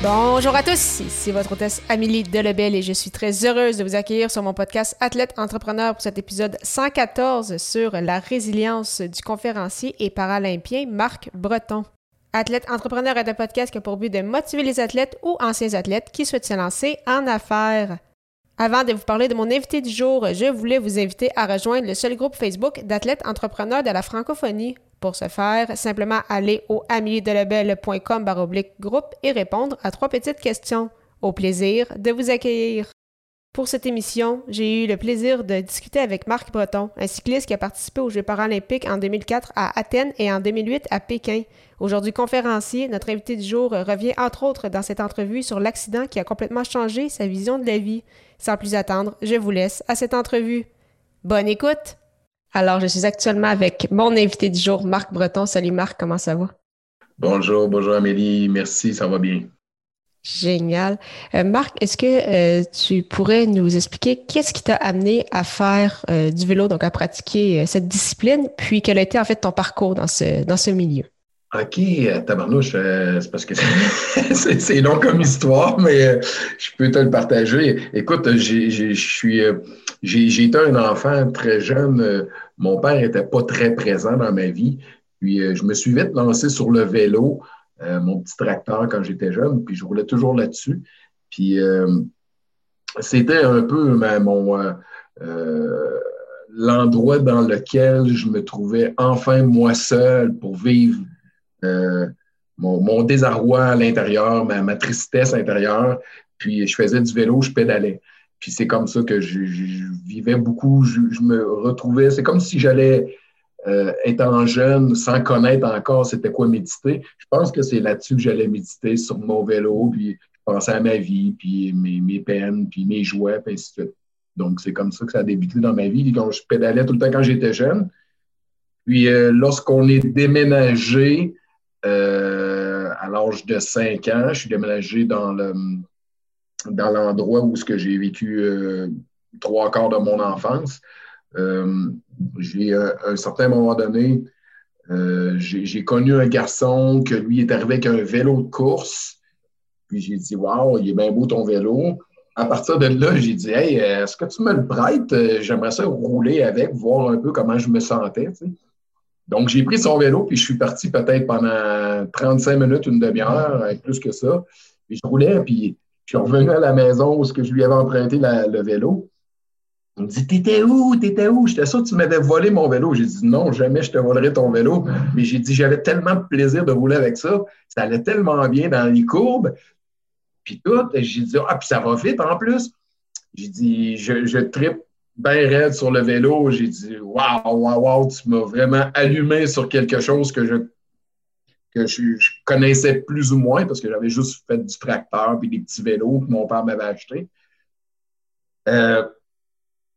Bonjour à tous, ici votre hôtesse Amélie Delebel et je suis très heureuse de vous accueillir sur mon podcast Athlète Entrepreneur pour cet épisode 114 sur la résilience du conférencier et paralympien Marc Breton. Athlète Entrepreneur est un podcast qui a pour but de motiver les athlètes ou anciens athlètes qui souhaitent se lancer en affaires. Avant de vous parler de mon invité du jour, je voulais vous inviter à rejoindre le seul groupe Facebook d'athlètes entrepreneurs de la francophonie. Pour ce faire, simplement aller au amiedelebel.com groupe et répondre à trois petites questions. Au plaisir de vous accueillir. Pour cette émission, j'ai eu le plaisir de discuter avec Marc Breton, un cycliste qui a participé aux Jeux paralympiques en 2004 à Athènes et en 2008 à Pékin. Aujourd'hui conférencier, notre invité du jour revient entre autres dans cette entrevue sur l'accident qui a complètement changé sa vision de la vie. Sans plus attendre, je vous laisse à cette entrevue. Bonne écoute! Alors, je suis actuellement avec mon invité du jour, Marc Breton. Salut Marc, comment ça va? Bonjour, bonjour Amélie, merci, ça va bien. Génial. Euh, Marc, est-ce que euh, tu pourrais nous expliquer qu'est-ce qui t'a amené à faire euh, du vélo, donc à pratiquer cette discipline, puis quel a été en fait ton parcours dans ce, dans ce milieu? OK, tabarnouche, c'est parce que c'est long comme histoire, mais je peux te le partager. Écoute, j'ai suis j'ai été un enfant très jeune. Mon père n'était pas très présent dans ma vie. Puis je me suis vite lancé sur le vélo. Euh, mon petit tracteur quand j'étais jeune, puis je roulais toujours là-dessus. Puis euh, c'était un peu mon euh, l'endroit dans lequel je me trouvais enfin moi seul pour vivre mon, désarroi à l'intérieur, ma, tristesse intérieure. Puis je faisais du vélo, je pédalais. Puis c'est comme ça que je, vivais beaucoup. Je, me retrouvais. C'est comme si j'allais euh, étant jeune, sans connaître encore c'était quoi méditer, je pense que c'est là-dessus que j'allais méditer sur mon vélo, puis je pensais à ma vie, puis mes, peines, puis mes joies, puis ainsi de suite. Donc, c'est comme ça que ça a débuté dans ma vie. Quand je pédalais tout le temps quand j'étais jeune. Puis, euh, lorsqu'on est déménagé euh, à l'âge de 5 ans, je suis déménagé dans le dans l'endroit où j'ai vécu trois quarts de mon enfance. Euh, j'ai, à un certain moment donné, euh, j'ai connu un garçon que lui est arrivé avec un vélo de course. Puis j'ai dit, Waouh, il est bien beau ton vélo. À partir de là, j'ai dit, Hey, est-ce que tu me le prêtes? J'aimerais ça rouler avec, voir un peu comment je me sentais. Donc, j'ai pris son vélo, puis je suis parti peut-être pendant 35 minutes, une demi-heure, plus que ça. Puis je roulais, puis je suis revenu à la maison où je lui avais emprunté le vélo. Il me dit T'étais où? T'étais où? J'étais sûr que tu m'avais volé mon vélo. J'ai dit Non, jamais je te volerai ton vélo. Mais j'ai dit J'avais tellement de plaisir de rouler avec ça. Ça allait tellement bien dans les courbes. Puis tout. J'ai dit Ah, puis ça va vite en plus. J'ai dit Je, je tripe bien raide sur le vélo. J'ai dit Waouh, waouh, waouh, tu m'as vraiment allumé sur quelque chose que je que je, connaissais plus ou moins parce que j'avais juste fait du tracteur puis des petits vélos que mon père m'avait acheté. Euh,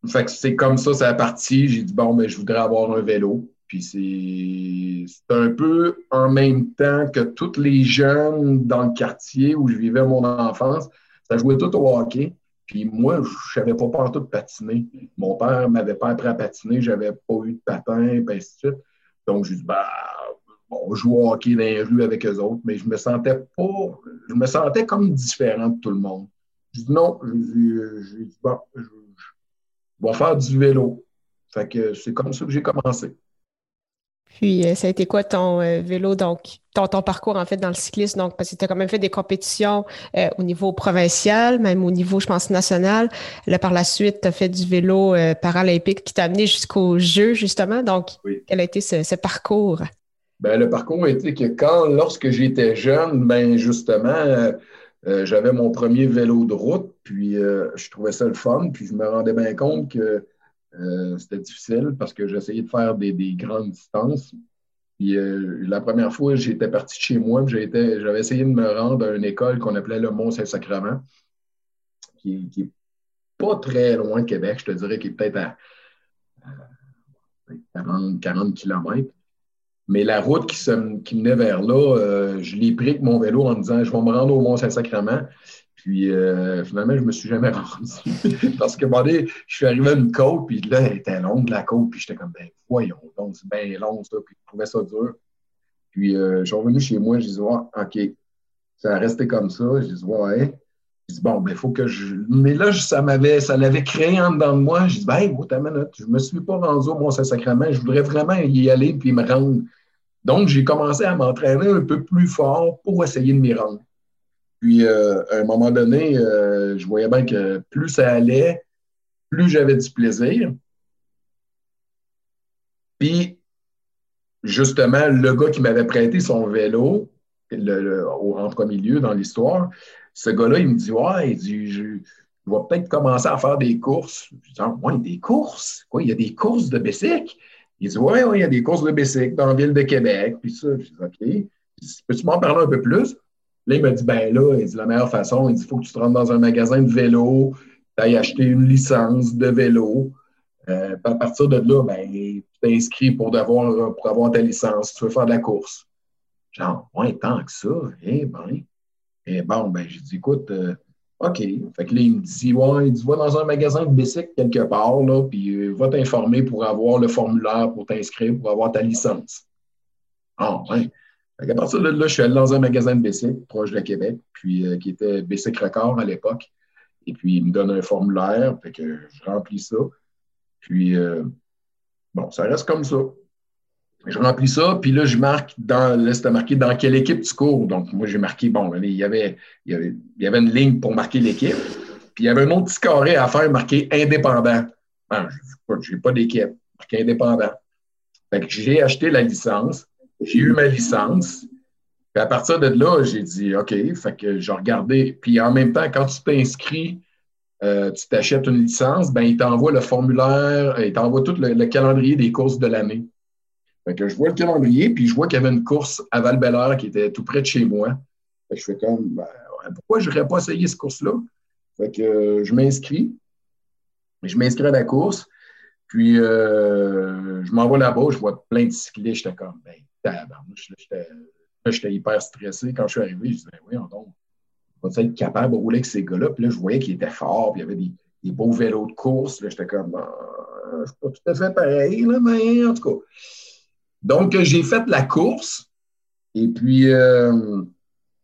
fait que c'est comme ça, ça a parti. J'ai dit, bon, mais ben, je voudrais avoir un vélo. Puis c'est un peu en même temps que tous les jeunes dans le quartier où je vivais mon enfance, ça jouait tout au hockey. Puis moi, je savais pas partout de patiner. Mon père m'avait pas appris à patiner, j'avais pas eu de patin, et ainsi de suite. Donc, j'ai dit, bah, bon, on joue au hockey dans les rues avec eux autres, mais je me sentais pas, je me sentais comme différent de tout le monde. J'ai dit non, j'ai dit, bon, je, va faire du vélo. Fait que c'est comme ça que j'ai commencé. Puis, euh, ça a été quoi ton euh, vélo, donc, ton, ton, parcours en fait dans le cyclisme? Donc, parce que tu as quand même fait des compétitions euh, au niveau provincial, même au niveau, je pense, national. Là, par la suite, tu as fait du vélo paralympique qui t'a amené jusqu'au jeu, justement. Donc, quel a été ce, parcours? Ben, le parcours été que quand, lorsque j'étais jeune, ben, justement, euh, j'avais mon premier vélo de route, puis euh, je trouvais ça le fun, puis je me rendais bien compte que euh, c'était difficile parce que j'essayais de faire des, grandes distances. Puis euh, la première fois, j'étais parti de chez moi, j'avais essayé de me rendre à une école qu'on appelait le Mont-Saint-Sacrement, qui, n'est pas très loin de Québec, je te dirais, qui est peut-être à, 40, 40 km. Mais la route qui, menait vers là, euh, je l'ai pris avec mon vélo en me disant je vais me rendre au Mont-Saint-Sacrement. Puis euh, finalement, je ne me suis jamais rendu. Parce que bon, je suis arrivé à une côte, puis là, elle était longue, la côte, puis j'étais comme, ben voyons donc, c'est bien long ça, puis je trouvais ça dur. Puis euh, je suis revenu chez moi, je dis, ouais, OK, ça a resté comme ça. Je dis, ouais. Je dis, bon, ben, il faut que je. Mais là, ça m'avait, ça l'avait créé en dedans de moi. Je dis, ben, hey, ta minute, je ne me suis pas rendu au Mont-Saint-Sacrement, je voudrais vraiment y aller puis me rendre. Donc, j'ai commencé à m'entraîner un peu plus fort pour essayer de m'y rendre. Puis, euh, à un moment donné, euh, je voyais bien que plus ça allait, plus j'avais du plaisir. Puis, justement, le gars qui m'avait prêté son vélo, le, en premier lieu dans l'histoire, ce gars-là, il me dit Ouais, il dit, je, vais peut-être commencer à faire des courses. Je dis ah, Ouais, des courses? Quoi, il y a des courses de bicycle Il dit Ouais, ouais, il y a des courses de bicycle dans la ville de Québec. Puis ça, je dis OK. Peux-tu m'en parler un peu plus? Là, il m'a dit, ben là, il dit, la meilleure façon, il dit, il faut que tu te rentres dans un magasin de vélo, tu ailles acheter une licence de vélo. Euh, à partir de là, ben, tu t'inscris pour, avoir, ta licence, tu veux faire de la course. Genre, ouais, tant que ça, eh ben. Eh bon, ben, j'ai dit, écoute, euh, OK. Fait que là, il me dit, ouais, il dit, va dans un magasin de bicycle quelque part, là, puis euh, va t'informer pour avoir le formulaire pour t'inscrire, pour avoir ta licence. Ah, ouais à partir de là, je suis allé dans un magasin de bicycle proche de Québec, puis euh, qui était Bicycle Record à l'époque. Et puis, il me donne un formulaire, fait que je remplis ça. Puis, euh, bon, ça reste comme ça. Je remplis ça, puis là, je marque dans, là, marqué dans quelle équipe tu cours. Donc, moi, j'ai marqué, bon, il y avait, il y avait, une ligne pour marquer l'équipe, puis il y avait un autre petit carré à faire marqué indépendant. Ben, je n'ai pas d'équipe, marqué indépendant. Fait que j'ai acheté la licence, j'ai eu ma licence. Puis à partir de là, j'ai dit OK, fait que j'ai regardé. Puis en même temps, quand tu t'inscris, euh, tu t'achètes une licence, ben il t'envoie le formulaire, il t'envoie tout le, calendrier des courses de l'année. Je vois le calendrier, puis je vois qu'il y avait une course à val qui était tout près de chez moi. Je fais comme ben, pourquoi je n'aurais pas essayé cette course-là? Fait que euh, je m'inscris. Je m'inscris à la course. Puis euh, je m'envoie là-bas, je vois plein de cyclistes. J'étais comme ben, J'étais hyper stressé. Quand je suis arrivé, je disais, oui, on va être capable de rouler avec ces gars-là? Puis là, je voyais qu'ils étaient forts, puis il y avait des, beaux vélos de course. J'étais comme, euh, je suis pas tout à fait pareil, là, mais en tout cas. Donc, j'ai fait la course. Et puis, euh,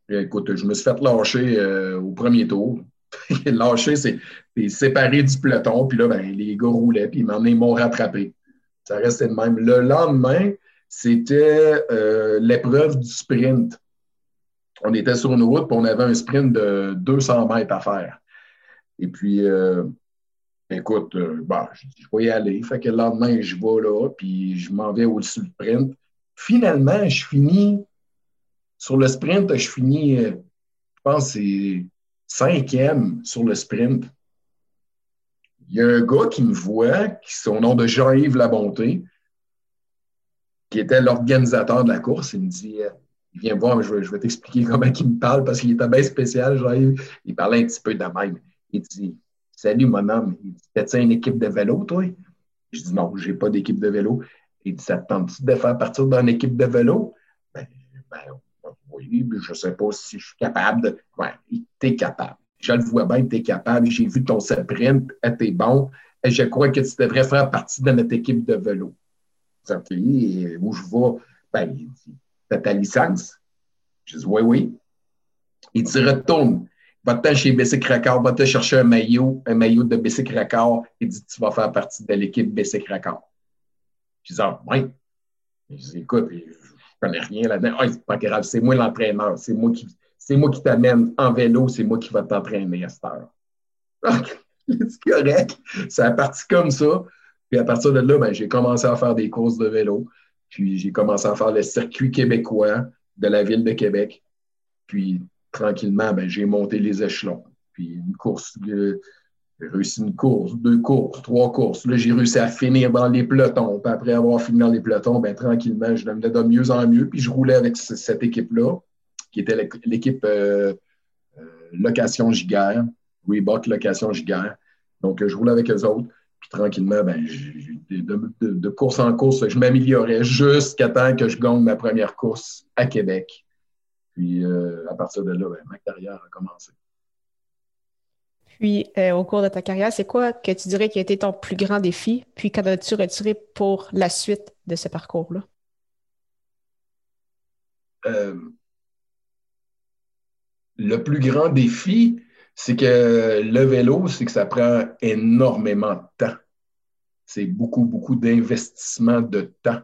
écoute, je me suis fait lâcher euh, au premier tour. lâcher, c'est séparé du peloton. Puis là, ben, les gars roulaient, puis ils m'ont rattrapé. Ça restait de même. Le lendemain, c'était euh, l'épreuve du sprint. On était sur une route, puis on avait un sprint de 200 mètres à faire. Et puis, euh, écoute, euh, bah, je, vais y aller. Fait que le lendemain, je vais là, puis je m'en vais au-dessus du sprint. Finalement, je finis, sur le sprint, je finis, je pense, c'est cinquième sur le sprint. Il y a un gars qui me voit, qui son nom de Jean-Yves Labonté, qui était l'organisateur de la course, il me dit euh, il vient voir, je vais, je vais t'expliquer comment il me parle parce qu'il était bien spécial. Genre, il, parlait un petit peu de même. Il dit Salut, mon homme. Il dit T'as-tu une équipe de vélo, toi? Je dis Non, j'ai pas d'équipe de vélo. Il dit Ça te tente de faire partir d'une équipe de vélo? Ben, ben, oui, mais je ne sais pas si je suis capable de. Ouais, t'es capable. Je le vois bien, tu es capable. J'ai vu ton sprint, t'es bon. Et je crois que tu devrais faire partie de notre équipe de vélo où je vais, ben, il dit, t'as ta licence? Je dis, oui, oui. Il dit, retourne. Va-t'en chez Bessic Record, va te chercher un maillot, un maillot de Bessic Record. Il dit, tu vas faire partie de l'équipe Bessic Record. Je dis, ah, oui. Je dis, écoute, je connais rien là-dedans. Ah, c'est pas grave, c'est moi l'entraîneur. C'est moi qui, c'est moi qui t'amène en vélo, c'est moi qui va t'entraîner à cette heure. c'est correct. Ça a parti comme ça. Puis à partir de là, ben, j'ai commencé à faire des courses de vélo. Puis j'ai commencé à faire le circuit québécois de la ville de Québec. Puis tranquillement, ben, j'ai monté les échelons. Puis une course, J'ai réussi une course, deux courses, trois courses. Là, j'ai réussi à finir dans les pelotons. Puis après avoir fini dans les pelotons, ben, tranquillement, je devenais de mieux en mieux. Puis je roulais avec cette équipe-là, qui était l'équipe euh, euh, Location Giguère, Reebok Location Giguère. Donc, je roulais avec eux autres. Puis tranquillement, ben, de, de, course en course, je m'améliorais jusqu'à temps que je gagne ma première course à Québec. Puis euh, à partir de là, ben, ma carrière a commencé. Puis, euh, au cours de ta carrière, c'est quoi que tu dirais qui a été ton plus grand défi? Puis, qu'en as-tu retiré pour la suite de ce parcours-là? Euh, le plus grand défi, c'est que le vélo, c'est que ça prend énormément de temps. C'est beaucoup, beaucoup d'investissement de temps.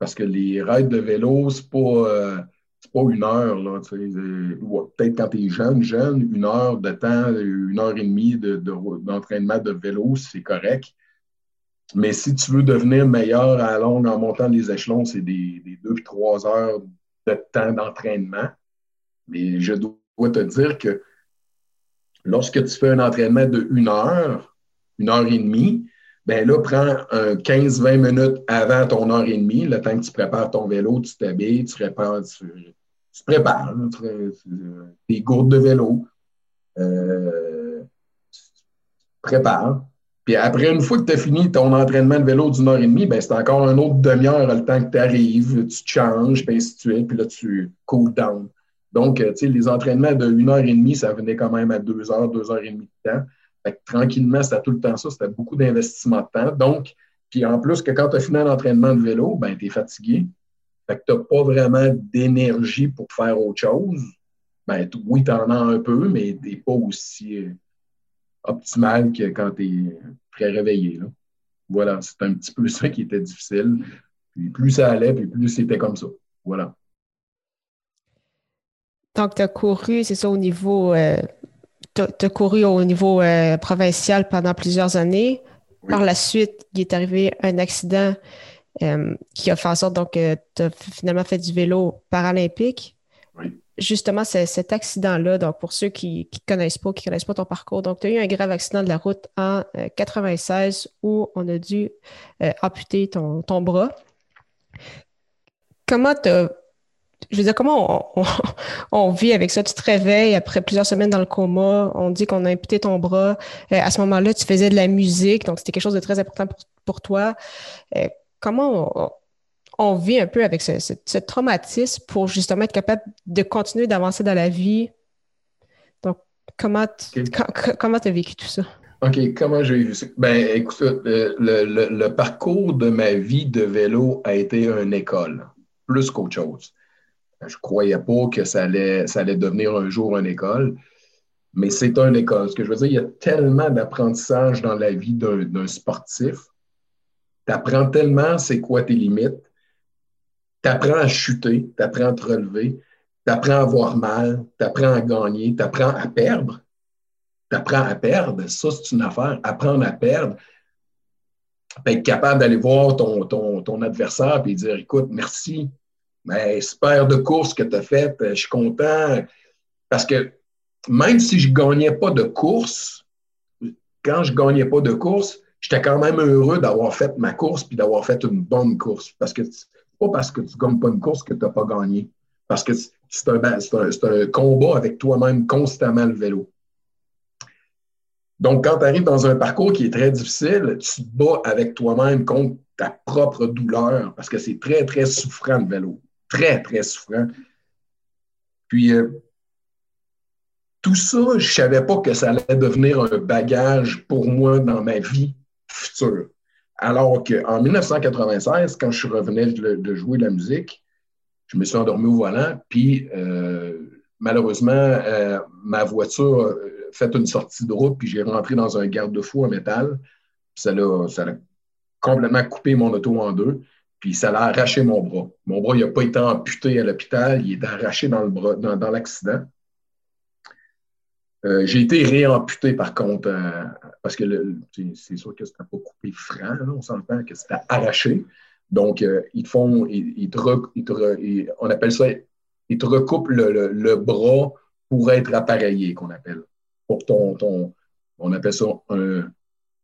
Parce que les rides de vélo, c'est pas, euh, pas une heure. Là, peut-être quand tu es jeune, jeune, une heure de temps, une heure et demie d'entraînement de, de, vélo, c'est correct. Mais si tu veux devenir meilleur à longue en montant les échelons, c'est des, des deux, trois heures de temps d'entraînement. Mais je dois te dire que Lorsque tu fais un entraînement de une heure, une heure et demie, ben là, prends 15-20 minutes avant ton heure et demie, le temps que tu prépares ton vélo, tu t'habilles, tu, prépares, tu, prépares tes gourdes de vélo, euh, tu prépares. Puis après, une fois que tu as fini ton entraînement de vélo d'une heure et demie, ben c'est encore un autre demi-heure le temps que tu arrives, tu changes, puis ainsi de suite, puis là, tu cool down. Donc, euh, tu sais, les entraînements de une heure et demie, ça venait quand même à deux heures, deux heures et demie de temps. Fait que, tranquillement, c'était tout le temps ça. C'était beaucoup d'investissement de temps. Donc, puis en plus que quand tu as fini un entraînement de vélo, ben, tu es fatigué. Fait que tu n'as pas vraiment d'énergie pour faire autre chose. Ben, oui, tu en as un peu, mais tu n'es pas aussi euh, optimal que quand tu es très réveillé. Là. Voilà, c'est un petit peu ça qui était difficile. Puis plus ça allait, puis plus c'était comme ça. Voilà. Donc, tu as couru, c'est ça, au niveau. Euh, tu as, couru au niveau euh, provincial pendant plusieurs années. Par la suite, il est arrivé un accident euh, qui a fait en sorte donc, que tu as finalement fait du vélo paralympique. Oui. Justement, cet accident-là, donc pour ceux qui ne connaissent pas, qui connaissent pas ton parcours, donc tu as eu un grave accident de la route en 96 où on a dû amputer ton, ton bras. Comment tu as je veux dire, comment on, vit avec ça? Tu te réveilles après plusieurs semaines dans le coma, on dit qu'on a imputé ton bras. Euh, à ce moment-là, tu faisais de la musique, donc c'était quelque chose de très important pour, toi. Euh, comment on, vit un peu avec ce, traumatisme pour justement être capable de continuer d'avancer dans la vie? Donc, comment tu as vécu tout ça? OK, comment j'ai vu ça? Ben, écoute, euh, le, parcours de ma vie de vélo a été une école, plus qu'autre chose. Je ne croyais pas que ça allait, devenir un jour une école, mais c'est une école. Ce que je veux dire, il y a tellement d'apprentissage dans la vie d'un sportif. Tu apprends tellement c'est quoi tes limites. Tu apprends à chuter, tu apprends à te relever, tu apprends à avoir mal, tu apprends à gagner, tu apprends à perdre. Tu apprends à perdre. Ça, c'est une affaire. Apprendre à perdre. Être capable d'aller voir ton, ton, ton adversaire et dire écoute, merci, mais super de course que tu as faite, je suis content. Parce que même si je ne gagnais pas de course, quand je ne gagnais pas de course, j'étais quand même heureux d'avoir fait ma course puis d'avoir fait une bonne course. Parce que pas parce que tu ne gagnes pas une course que tu n'as pas gagné. Parce que c'est un, un, combat avec toi-même constamment le vélo. Donc, quand tu arrives dans un parcours qui est très difficile, tu te bats avec toi-même contre ta propre douleur parce que c'est très, très souffrant le vélo très, très souffrant. Puis, euh, tout ça, je ne savais pas que ça allait devenir un bagage pour moi dans ma vie future. Alors qu'en 1996, quand je revenais de, jouer de la musique, je me suis endormi au volant, puis euh, malheureusement, euh, ma voiture a fait une sortie de route, puis j'ai rentré dans un garde-fou en métal. Ça ça a complètement coupé mon auto en deux. Puis ça l'a arraché mon bras. Mon bras, il n'a pas été amputé à l'hôpital, il est arraché dans le dans, l'accident. Euh, j'ai été réamputé par contre, euh, parce que c'est sûr que c'était pas coupé franc, on s'entend que c'était arraché. Donc, euh, ils te font, ils, te, on appelle ça, ils te recoupent le, bras pour être appareillé, qu'on appelle, pour ton, ton, On appelle ça un.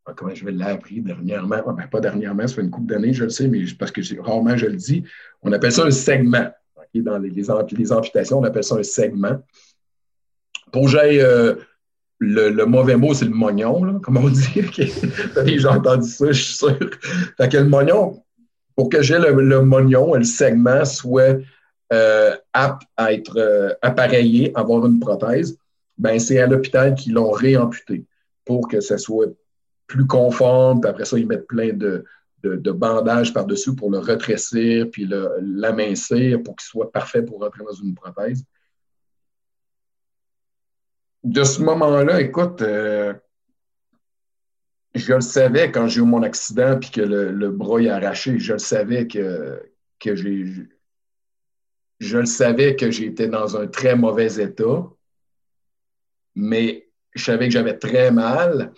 Ah, comment je vais l'appris dernièrement? Ah, ben, pas dernièrement, ça fait une couple d'années, je le sais, mais parce que rarement je le dis. On appelle ça un segment. Dans les, amputations, on appelle ça un segment. Pour que j'aille. Euh, le, mauvais mot, c'est le mognon, comme on dit. J'ai entendu ça, je suis sûr. Le mognon, pour que j'ai le, le mognon, le segment soit euh, apte à être euh, appareillé, avoir une prothèse, ben c'est à l'hôpital qu'ils l'ont réamputé pour que ça soit plus conforme. Puis après ça, ils mettent plein de, de, bandages par-dessus pour le retrécir, puis l'amincir pour qu'il soit parfait pour rentrer dans une prothèse. De ce moment-là, écoute, euh, je le savais quand j'ai eu mon accident puis que le, bras est arraché. Je le savais que, que j'ai je le savais que j'étais dans un très mauvais état, mais je savais que j'avais très mal,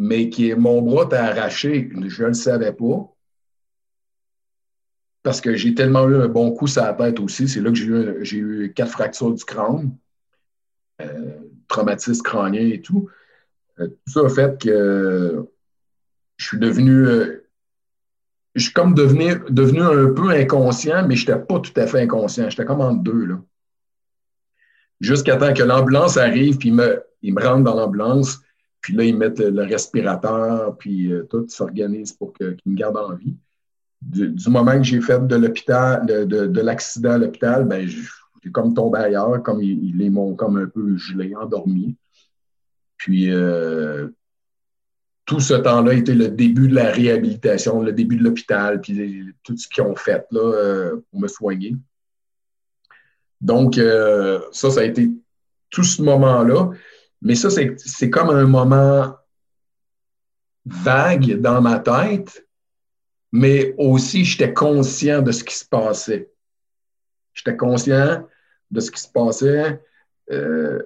mais que mon bras était arraché, je ne le savais pas. Parce que j'ai tellement eu un bon coup sur la tête aussi. C'est là que j'ai eu, eu, quatre fractures du crâne, euh, traumatisme crânien et tout. Euh, tout ça a fait que je suis devenu euh, je suis comme devenu, devenu un peu inconscient, mais je n'étais pas tout à fait inconscient. J'étais comme en deux, là. Jusqu'à temps que l'ambulance arrive, puis me, ils me rentrent dans l'ambulance, puis là, ils mettent le respirateur, puis euh, tout s'organise pour qu'ils me gardent en vie. Du, moment que j'ai fait de l'hôpital, de, de, l'accident à l'hôpital, ben, j'ai comme tombé ailleurs, comme ils, m'ont comme un peu gelé, endormi. Puis, euh, tout ce temps-là était le début de la réhabilitation, le début de l'hôpital, puis tout ce qu'ils ont fait là, euh, pour me soigner. Donc, euh, ça, ça a été tout ce moment-là. Mais ça, c'est comme un moment vague dans ma tête, mais aussi j'étais conscient de ce qui se passait. J'étais conscient de ce qui se passait. Euh,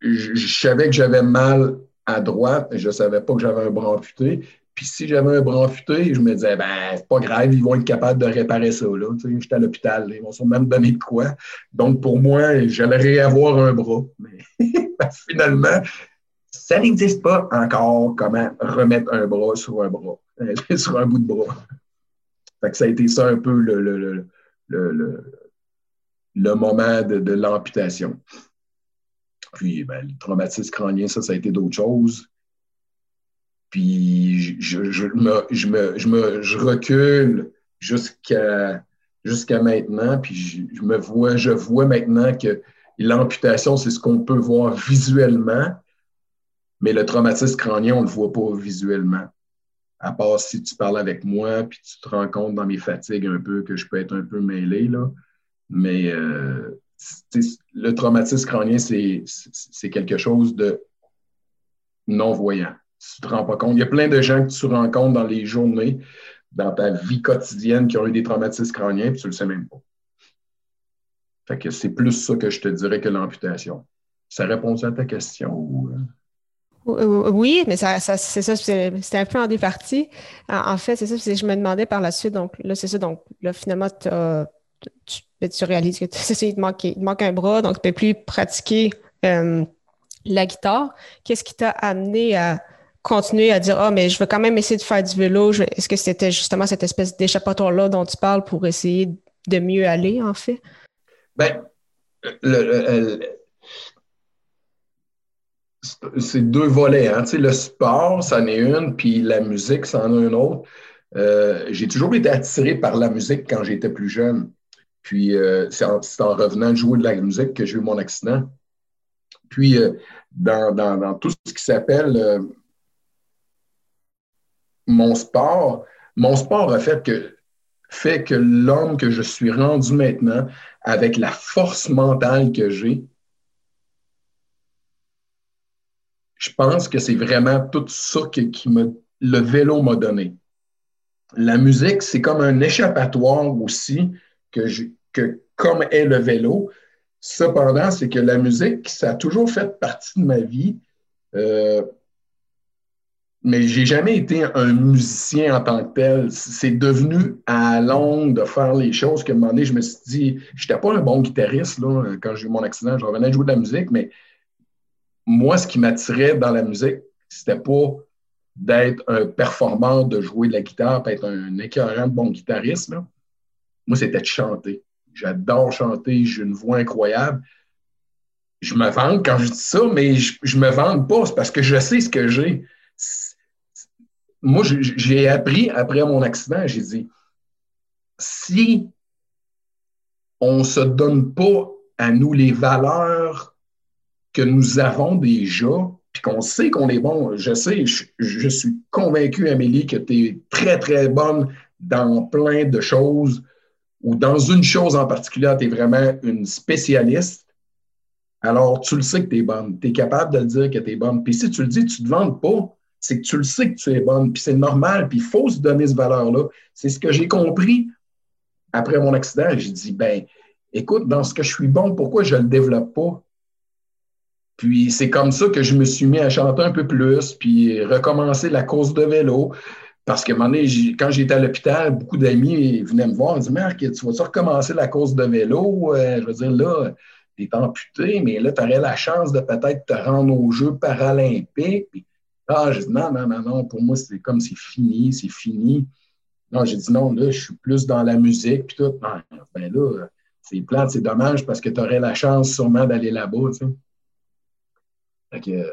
je savais que j'avais mal à droite, je ne savais pas que j'avais un bras amputé. Puis si j'avais un bras amputé, je me disais, ben, c'est pas grave, ils vont être capables de réparer ça. Là. J'étais à l'hôpital, ils vont même donner de quoi. Donc, pour moi, j'allais réavoir un bras. Mais finalement, ça n'existe pas encore comment remettre un bras sur un bras, sur un bout de bras. Fait ça a été ça un peu le, le, le, le moment de, de l'amputation. Puis ben, le traumatisme crânien, ça, ça a été d'autres choses. Puis je, je, me, je, me, je, me, je recule jusqu'à jusqu'à maintenant, puis je, me vois, je vois maintenant que l'amputation, c'est ce qu'on peut voir visuellement, mais le traumatisme crânien, on ne le voit pas visuellement. À part si tu parles avec moi, puis tu te rends compte dans mes fatigues un peu que je peux être un peu mêlé, là. Mais euh, le traumatisme crânien, c'est quelque chose de non-voyant. Tu te rends pas compte. Il y a plein de gens que tu rencontres dans les journées, dans ta vie quotidienne, qui ont eu des traumatismes crâniens, puis tu le sais même pas. Fait que c'est plus ça que je te dirais que l'amputation. Ça répond à ta question? Euh, oui, mais ça, c'est ça, c'était un peu en départie. En fait, c'est ça, je me demandais par la suite, donc là, c'est ça, donc là, finalement, tu ben, tu, réalises que il, te manque, il manque un bras, donc tu ne peux plus pratiquer euh, la guitare. Qu'est-ce qui t'a amené à continuer à dire Ah, mais je veux quand même essayer de faire du vélo? Est-ce que c'était justement cette espèce d'échappatoire-là dont tu parles pour essayer de mieux aller, en fait? Ben, c'est deux volets. Hein. le sport, ça en est une, puis la musique, ça en est une autre. Euh, j'ai toujours été attiré par la musique quand j'étais plus jeune. Puis euh, c'est en, revenant jouer de la musique que j'ai eu mon accident. Puis euh, dans, tout ce qui s'appelle mon sport, mon sport a fait que, fait que l'homme que je suis rendu maintenant, avec la force mentale que j'ai, je pense que c'est vraiment tout ça qui, qui me, le vélo m'a donné. La musique, c'est comme un échappatoire aussi que, comme est le vélo. Cependant, c'est que la musique, ça a toujours fait partie de ma vie. Euh, mais j'ai jamais été un musicien en tant que tel. C'est devenu à longue de faire les choses que un moment donné, je me suis dit, j'étais pas un bon guitariste là, quand j'ai eu mon accident. Je revenais jouer de la musique, mais moi, ce qui m'attirait dans la musique, c'était pas d'être un performant, de jouer de la guitare, d'être un écœurant de bon guitariste. Moi, c'était de chanter. J'adore chanter, j'ai une voix incroyable. Je me vante quand je dis ça, mais je, je me vante pas, c'est parce que je sais ce que j'ai. Moi, j'ai appris après mon accident, j'ai dit, si on ne se donne pas à nous les valeurs que nous avons déjà, puis qu'on sait qu'on est bon. Je sais, je, suis convaincu, Amélie, que tu es très, très bonne dans plein de choses, ou dans une chose en particulier, tu es vraiment une spécialiste. Alors, tu le sais que tu es bonne. Tu es capable de le dire que tu es bonne. Puis si tu le dis, tu ne te vantes pas, c'est que tu le sais que tu es bonne. Puis c'est normal, puis il faut se donner ce valeur-là. C'est ce que j'ai compris après mon accident. J'ai dit, ben, écoute, dans ce que je suis bon, pourquoi je ne le développe pas? Puis c'est comme ça que je me suis mis à chanter un peu plus, puis recommencer la course de vélo. Parce que un moment donné, quand j'étais à l'hôpital, beaucoup d'amis venaient me voir et disaient Marc, tu vas-tu recommencer la course de vélo? Euh, je veux dire, là, tu es amputé, mais là, tu aurais la chance de peut-être te rendre aux Jeux paralympiques. Ah, j'ai dit non, non, non, non, pour moi, c'est comme c'est fini, c'est fini. Non, j'ai dit non, là, je suis plus dans la musique, puis tout. ben là, c'est plate, c'est dommage parce que tu aurais la chance sûrement d'aller là-bas, tu sais. Fait que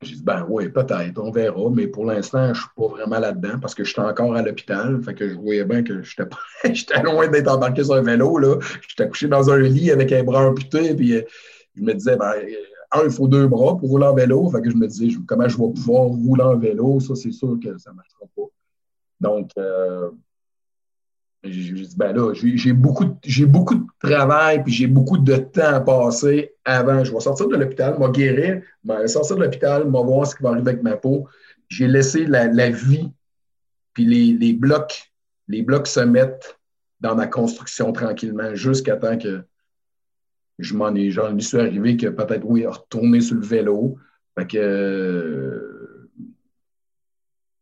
j'ai dit, ben oui, peut-être, on verra, mais pour l'instant, je ne suis pas vraiment là-dedans parce que je suis encore à l'hôpital. Fait que je voyais bien que j'étais loin d'être embarqué sur un vélo. J'étais couché dans un lit avec un bras amputé, puis euh, je me disais, ben, un, il faut deux bras pour rouler en vélo. Que je me disais, comment je vais pouvoir rouler en vélo? Ça, c'est sûr que ça ne marchera pas. Donc, euh, j'ai dit, ben là, j'ai beaucoup, beaucoup de travail, puis j'ai beaucoup de temps à passer avant. Je vais sortir de l'hôpital, vais guérir, vais sortir de l'hôpital, vais voir ce qui va arriver avec ma peau. J'ai laissé la, vie, puis les, blocs, les blocs se mettent dans ma construction tranquillement, jusqu'à temps que je m'en ai, j'en suis arrivé que peut-être, oui, retourner sur le vélo. Fait que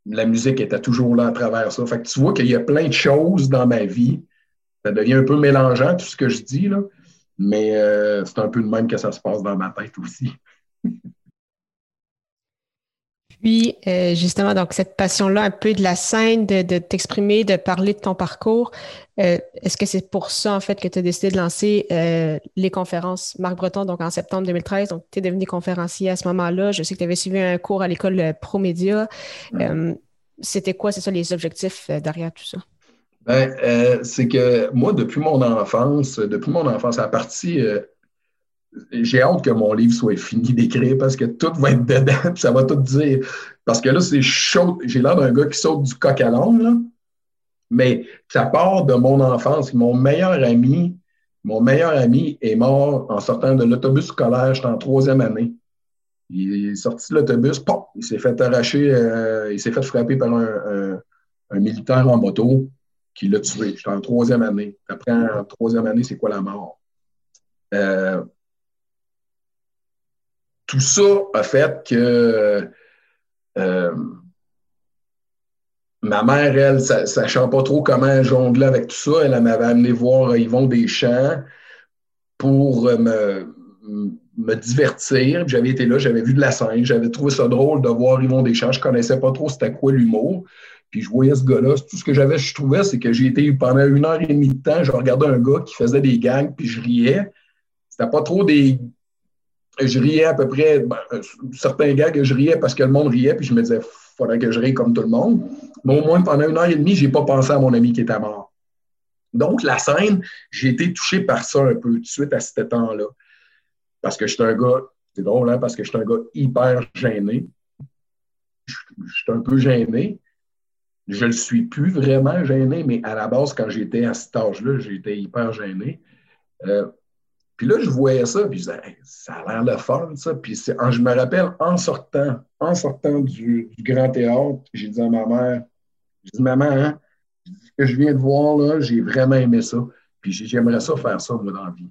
la musique était toujours là à travers ça. Fait que tu vois qu'il y a plein de choses dans ma vie. Ça devient un peu mélangeant, tout ce que je dis, là. mais euh, c'est un peu le même que ça se passe dans ma tête aussi. Puis, euh, justement, donc cette passion-là, un peu de la scène, de, t'exprimer, de parler de ton parcours, euh, est-ce que c'est pour ça, en fait, que tu as décidé de lancer les conférences Marc Breton, donc en septembre 2013, donc tu es devenu conférencier à ce moment-là. Je sais que tu avais suivi un cours à l'école ProMédia c'était quoi, c'est ça, les objectifs euh, derrière tout ça? Ben, euh, c'est que moi, depuis mon enfance, depuis mon enfance, à partir, euh, j'ai hâte que mon livre soit fini d'écrire parce que tout va être dedans, puis ça va tout dire. Parce que là, c'est chaud. J'ai l'air d'un gars qui saute du coq à l'ombre, là. Mais ça part de mon enfance. Mon meilleur ami, mon meilleur ami est mort en sortant de l'autobus scolaire, j'étais en troisième année. Il est sorti de l'autobus, il s'est fait arracher, euh, il s'est fait frapper par un, militaire en moto qui l'a tué. J'étais en troisième année. Après, en troisième année, c'est quoi la mort? Euh, tout ça a fait que euh, ma mère, elle, sachant pas trop comment jongler avec tout ça, elle m'avait amené voir Yvon Deschamps pour me me divertir. J'avais été là, j'avais vu de la scène, j'avais trouvé ça drôle de voir Yvon Deschamps. Je connaissais pas trop c'était quoi l'humour. Puis je voyais ce gars-là. Tout ce que j'avais, je trouvais, c'est que j'ai été pendant une heure et demie de temps, je regardais un gars qui faisait des gangs, puis je riais. C'était pas trop des. Je riais à peu près, ben, certains que je riais parce que le monde riait, puis je me disais, faudrait que je rie comme tout le monde. Mais au moins, pendant une heure et demie, j'ai pas pensé à mon ami qui était mort. Donc, la scène, j'ai été touché par ça un peu tout de suite à ce temps-là parce que je suis un gars, c'est drôle, hein, parce que je suis un gars hyper gêné. Je, suis un peu gêné. Je ne le suis plus vraiment gêné, mais à la base, quand j'étais à cet âge-là, j'étais hyper gêné. Euh, puis là, je voyais ça, puis je disais, ça a l'air de fun, ça. Puis je me rappelle, en sortant, en sortant du, Grand Théâtre, j'ai dit à ma mère, j'ai dit, maman, hein, ce que je viens de voir, là, j'ai vraiment aimé ça. Puis j'aimerais ça faire ça, moi, dans la vie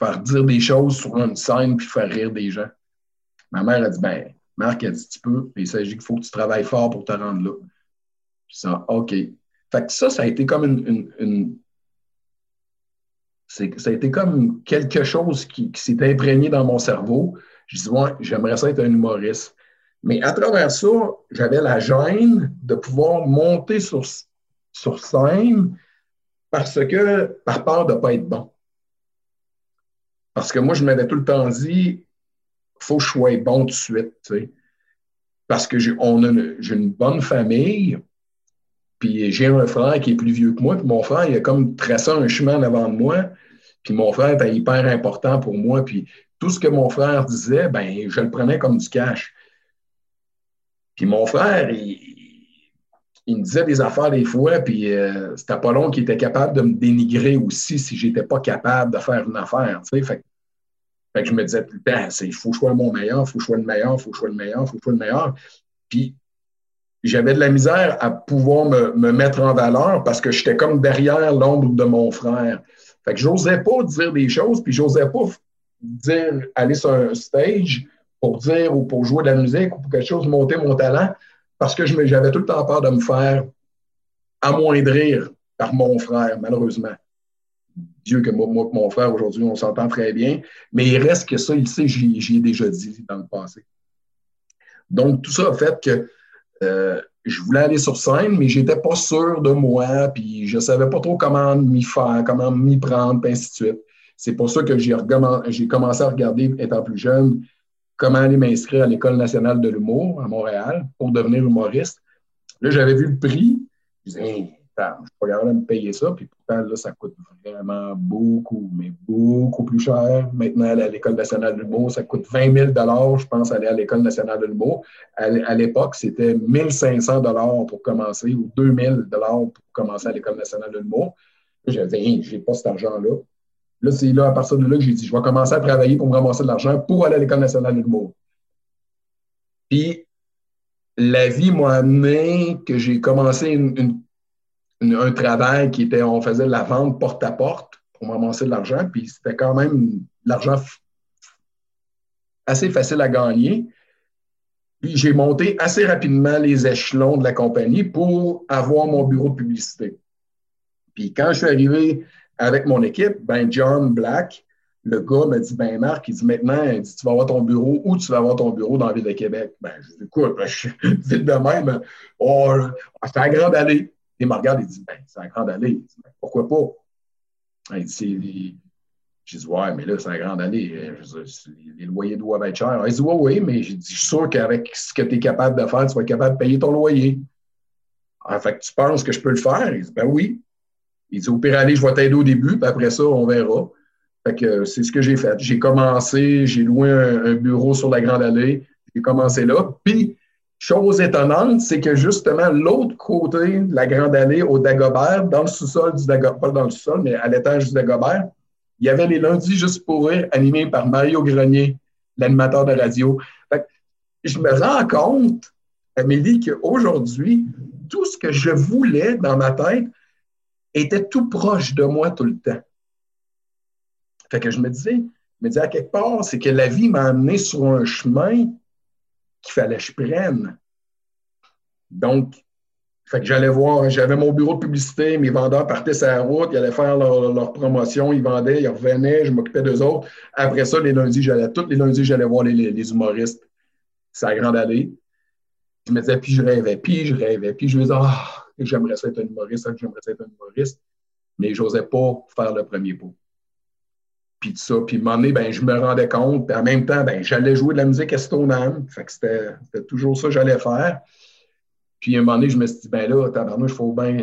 faire dire des choses sur une scène puis faire rire des gens. Ma mère a dit Ben, Marc a dit Tu peux, mais il s'agit qu'il faut que tu travailles fort pour te rendre là. Puis ça, OK. Fait que ça, ça a été comme une. Ça a été comme quelque chose qui, s'est imprégné dans mon cerveau. Je dis, ouais, j'aimerais ça être un humoriste. Mais à travers ça, j'avais la gêne de pouvoir monter sur, sur scène parce que, par peur de ne pas être bon. Parce que moi, je m'avais tout le temps dit, faut que je sois bon tout de suite. Parce que j'ai une, bonne famille, puis j'ai un frère qui est plus vieux que moi, puis mon frère, il a comme tracé un chemin avant de moi, puis mon frère était hyper important pour moi, puis tout ce que mon frère disait, ben, je le prenais comme du cash. Puis mon frère, il, me disait des affaires des fois, puis euh, c'était pas long qu'il était capable de me dénigrer aussi si j'étais pas capable de faire une affaire. Sais. Fait, que je me disais tout le temps, il faut que je sois mon meilleur, il faut que je sois le meilleur, il faut que je sois le meilleur, il faut que je sois le meilleur. Puis j'avais de la misère à pouvoir me, me mettre en valeur parce que j'étais comme derrière l'ombre de mon frère. Fait que j'osais pas dire des choses, puis j'osais pas dire, aller sur un stage pour dire ou pour jouer de la musique ou pour quelque chose, monter mon talent, parce que j'avais tout le temps peur de me faire amoindrir par mon frère, malheureusement. Dieu que moi, moi mon frère, aujourd'hui, on s'entend très bien, mais il reste que ça, il sait, j'y ai déjà dit dans le passé. Donc, tout ça a fait que euh, je voulais aller sur scène, mais j'étais pas sûr de moi, puis je savais pas trop comment m'y faire, comment m'y prendre, puis ainsi de suite. C'est pour ça que j'ai commencé à regarder, étant plus jeune, comment aller m'inscrire à l'École nationale de l'humour à Montréal pour devenir humoriste. Là, j'avais vu le prix. Je disais, je suis me payer ça. Puis pourtant, là, ça coûte vraiment beaucoup, mais beaucoup plus cher. Maintenant, aller à l'École nationale de l'humour, ça coûte 20 000 je pense, aller à l'École nationale de l'humour. À l'époque, c'était 1 500 pour commencer ou 2 000 pour commencer à l'École nationale de l'humour. J'avais dit, je n'ai pas cet argent-là. Là, c'est là, à partir de là, que j'ai dit, je vais commencer à travailler pour me ramasser de l'argent pour aller à l'École nationale de l'humour. Puis, la vie m'a amené que j'ai commencé un travail qui était, on faisait de la vente porte à porte pour ramasser de l'argent. Puis, c'était quand même de l'argent assez facile à gagner. Puis, j'ai monté assez rapidement les échelons de la compagnie pour avoir mon bureau de publicité. Puis, quand je suis arrivé avec mon équipe, ben John Black, le gars m'a dit, ben Marc, il dit maintenant, tu vas avoir ton bureau, où tu vas avoir ton bureau dans la ville de Québec? Ben, je dis, écoute, ben, je vite de même, oh, c'est à Grande Allée. Il me regarde, il dit, ben, c'est à Grande Allée. Ben, pourquoi pas? Il dit, je dis, ouais, mais là, c'est à Grande Allée. les, loyers doivent être chers. Il dit, ouais, oui, mais je suis sûr qu'avec ce que tu es capable de faire, tu vas être capable de payer ton loyer. En fait, tu penses que je peux le faire? Il dit, ben oui. Il dit au pire aller, je vais t'aider au début, puis après ça, on verra. Fait que c'est ce que j'ai fait. J'ai commencé, j'ai loué un, bureau sur la Grande Allée. J'ai commencé là. Puis, chose étonnante, c'est que justement, l'autre côté de la Grande Allée, au Dagobert, dans le sous-sol du Dagobert, pas dans le sous-sol, mais à l'étage du Dagobert, il y avait les lundis juste pour rire, animés par Mario Grenier, l'animateur de radio. Fait je me rends compte, Amélie, qu'aujourd'hui, tout ce que je voulais dans ma tête, était tout proche de moi tout le temps. Fait que je me disais, je me disais à quelque part, c'est que la vie m'a amené sur un chemin qu'il fallait que je prenne. Donc, fait que j'allais voir, j'avais mon bureau de publicité, mes vendeurs partaient sur la route, ils allaient faire leur, promotion, ils vendaient, ils revenaient, je m'occupais d'eux autres. Après ça, les lundis, j'allais, tous les lundis, j'allais voir les, les, humoristes. C'est la grande allée. Je me disais, puis je rêvais, puis je rêvais, puis je me disais, ah, j'aimerais ça être un humoriste, j'aimerais ça être un humoriste, mais je n'osais pas faire le premier pas. Puis tout ça, puis un moment donné, ben, je me rendais compte, puis en même temps, ben, j'allais jouer de la musique estonane, fait que c'était toujours ça que j'allais faire. Puis un moment donné, je me suis dit, ben là, tabarnouche, il faut bien.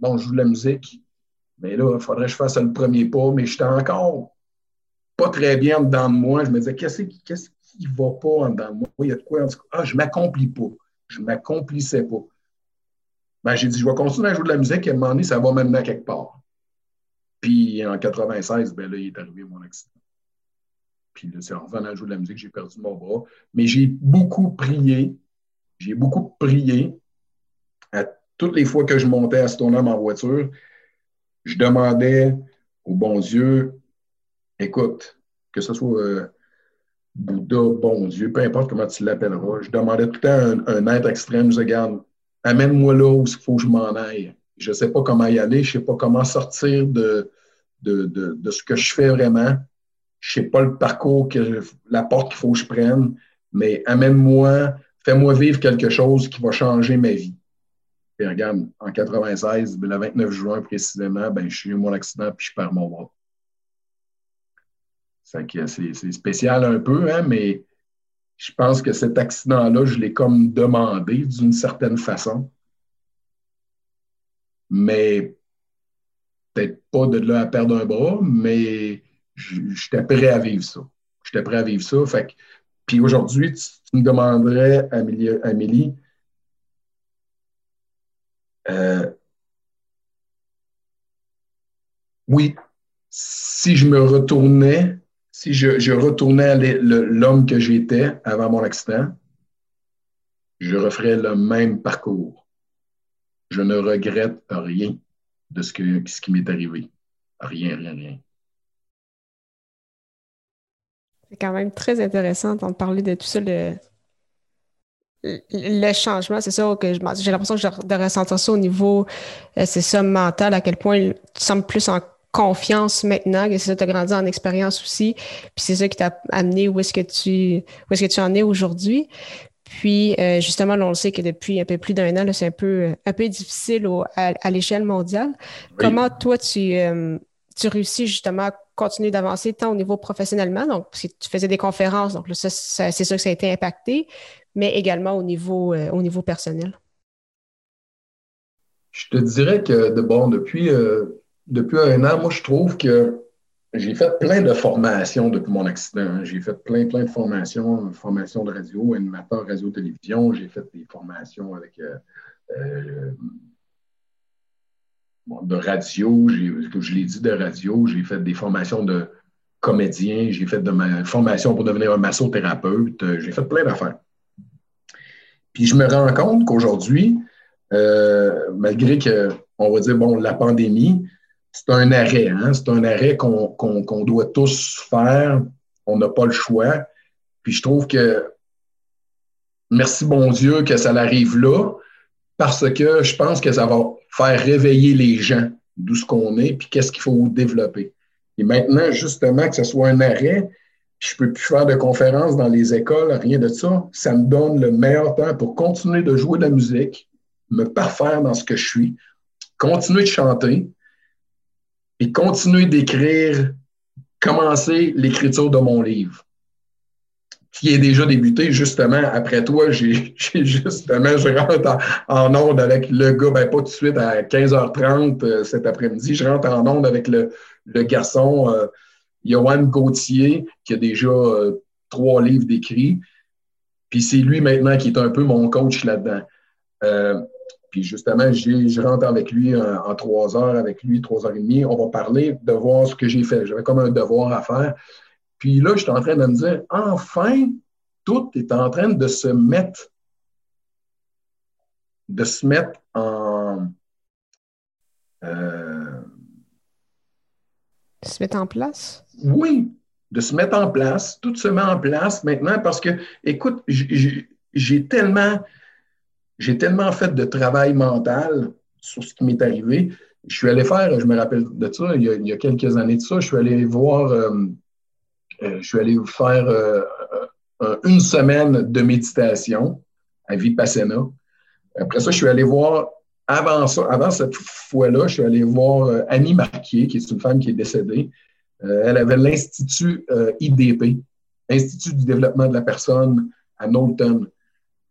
Bon, je joue de la musique, mais là, il faudrait que je fasse le premier pas, mais j'étais encore pas très bien dedans de moi. Je me disais, qu'est-ce qui ne va pas en dedans de moi? Il y a de quoi? Ah, je m'accomplis pas. Je m'accomplissais pas. Ben, j'ai dit, je vais continuer à jouer de la musique et à un moment donné, ça va m'amener quelque part. Puis en 96, ben là, il est arrivé mon accident. Puis là, c'est en revenant à jouer de la musique, j'ai perdu mon bras. Mais j'ai beaucoup prié. J'ai beaucoup prié. À toutes les fois que je montais à Stoneham en voiture, je demandais au bon Dieu, écoute, que ce soit euh, Bouddha, bon Dieu, peu importe comment tu l'appelleras, je demandais tout le temps un, un être extrême, je regarde, amène-moi là où il faut que je m'en aille. Je ne sais pas comment y aller, je ne sais pas comment sortir de, de, ce que je fais vraiment. Je ne sais pas le parcours, que, la porte qu'il faut que je prenne, mais amène-moi, fais-moi vivre quelque chose qui va changer ma vie. Et regarde, en 96, ben, le 29 juin précisément, ben, je suis eu mon accident puis je perds mon bras. C'est spécial un peu, hein, mais je pense que cet accident-là, je l'ai comme demandé d'une certaine façon. Mais peut-être pas de là à perdre un bras, mais j'étais prêt à vivre ça. J'étais prêt à vivre ça. Fait puis aujourd'hui, tu, me demanderais, Amélie, Amélie euh, oui, si je me retournais, si je, retournais l'homme que j'étais avant mon accident, je referais le même parcours. Je ne regrette rien de ce, ce qui m'est arrivé. Rien, rien, rien. C'est quand même très intéressant d'entendre parler de tout ça, le, le changement, c'est ça que j'ai l'impression de ressentir ça au niveau, euh, c'est ça, mental, à quel point tu sembles plus en confiance maintenant, que c'est ça, tu as grandi en expérience aussi, puis c'est ça qui t'a amené où est-ce que tu où est-ce que tu en es aujourd'hui. Puis euh, justement, on le sait que depuis un peu plus d'un an, c'est un peu un peu difficile à, l'échelle mondiale. Comment toi tu euh, tu réussis justement à continuer d'avancer tant au niveau professionnellement, donc si tu faisais des conférences, donc là, ça, c'est sûr que ça a été impacté, mais également au niveau, euh, au niveau personnel? Je te dirais que de bon, depuis, euh, depuis un an, moi, je trouve que j'ai fait plein de formations depuis mon accident. J'ai fait plein, plein de formations, formation de radio, animateur radio-télévision. J'ai fait des formations avec euh, de radio, je l'ai dit, de radio. J'ai fait des formations de comédien. J'ai fait de ma formation pour devenir un massothérapeute. J'ai fait plein d'affaires. Puis je me rends compte qu'aujourd'hui, euh, malgré que, on va dire, bon, la pandémie, c'est un arrêt, hein? c'est un arrêt qu'on doit tous faire. On n'a pas le choix. Puis je trouve que, merci bon Dieu que ça arrive là, parce que je pense que ça va faire réveiller les gens d'où ce qu'on est, puis qu'est-ce qu'il faut développer. Et maintenant, justement, que ce soit un arrêt, je ne peux plus faire de conférences dans les écoles, rien de ça. Ça me donne le meilleur temps pour continuer de jouer de la musique, me parfaire dans ce que je suis, continuer de chanter et continuer d'écrire, commencer l'écriture de mon livre qui est déjà débuté justement après toi. J'ai justement, je rentre en, onde avec le gars, ben pas tout de suite à 15h30 euh, cet après-midi. Je rentre en onde avec le, garçon. Euh, Johan Gauthier, qui a déjà euh, trois livres d'écrits. Puis c'est lui maintenant qui est un peu mon coach là-dedans. Euh, puis justement, je rentre avec lui en, trois heures, avec lui, trois heures et demie. On va parler de voir ce que j'ai fait. J'avais comme un devoir à faire. Puis là, je suis en train de me dire, enfin, tout est en train de se mettre, de se mettre en. Euh, se mettre en place? Oui, de se mettre en place. Tout se met en place maintenant parce que, écoute, j'ai tellement, j'ai tellement fait de travail mental sur ce qui m'est arrivé. Je suis allé faire, je me rappelle de ça, il y a, quelques années de ça, je suis allé voir, euh, euh, je suis allé faire euh, une semaine de méditation à Vipassana. Après ça, je suis allé voir, avant ça, avant cette fois-là, je suis allé voir Annie Marquier, qui est une femme qui est décédée. Elle avait l'Institut IDP, Institut du développement de la personne à Knowlton.